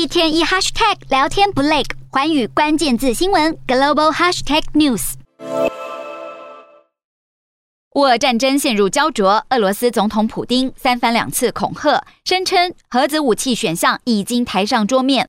一天一 hashtag 聊天不累，寰宇关键字新闻 global hashtag news。乌俄战争陷入胶着，俄罗斯总统普丁三番两次恐吓，声称核子武器选项已经抬上桌面。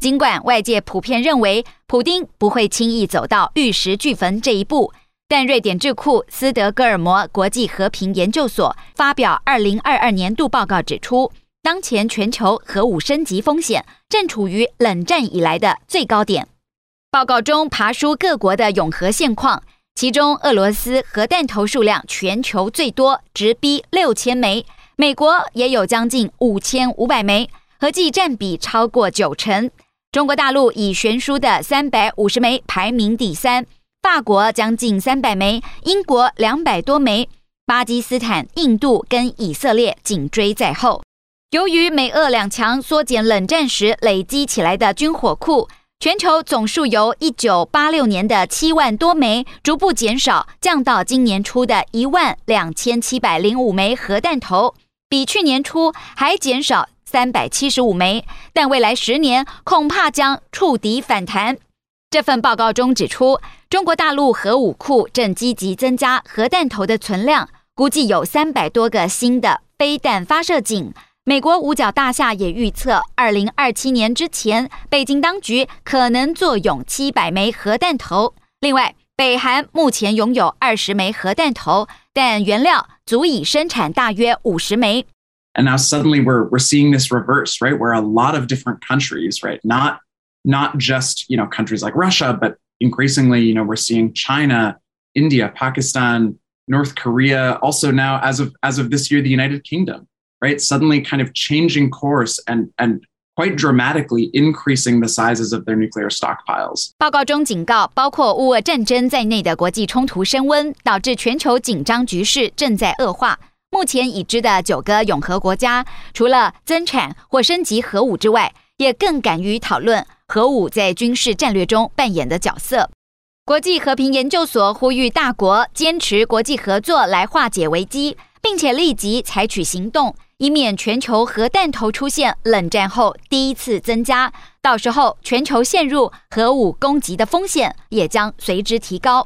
尽管外界普遍认为普丁不会轻易走到玉石俱焚这一步。但瑞典智库斯德哥尔摩国际和平研究所发表二零二二年度报告指出，当前全球核武升级风险正处于冷战以来的最高点。报告中爬梳各国的拥核现况，其中俄罗斯核弹头数量全球最多，直逼六千枚；美国也有将近五千五百枚，合计占比超过九成。中国大陆以悬殊的三百五十枚排名第三。法国将近三百枚，英国两百多枚，巴基斯坦、印度跟以色列紧追在后。由于美俄两强缩减冷战时累积起来的军火库，全球总数由一九八六年的七万多枚逐步减少，降到今年初的一万两千七百零五枚核弹头，比去年初还减少三百七十五枚。但未来十年恐怕将触底反弹。这份报告中指出，中国大陆核武库正积极增加核弹头的存量，估计有三百多个新的飞弹发射井。美国五角大厦也预测，二零二七年之前，北京当局可能坐拥七百枚核弹头。另外，北韩目前拥有二十枚核弹头，但原料足以生产大约五十枚。And now suddenly we're we're seeing this reverse, right? Where a lot of different countries, right, not not just, you know, countries like Russia, but increasingly, you know, we're seeing China, India, Pakistan, North Korea, also now as of as of this year, the United Kingdom, right? Suddenly kind of changing course and and quite dramatically increasing the sizes of their nuclear stockpiles. 报告中警告，包括乌俄战争在内的国际冲突升温，导致全球紧张局势正在恶化。目前已知的九个拥核国家，除了增产或升级核武之外，也更敢于讨论。 核武在军事战略中扮演的角色。国际和平研究所呼吁大国坚持国际合作来化解危机，并且立即采取行动，以免全球核弹头出现冷战后第一次增加。到时候，全球陷入核武攻击的风险也将随之提高。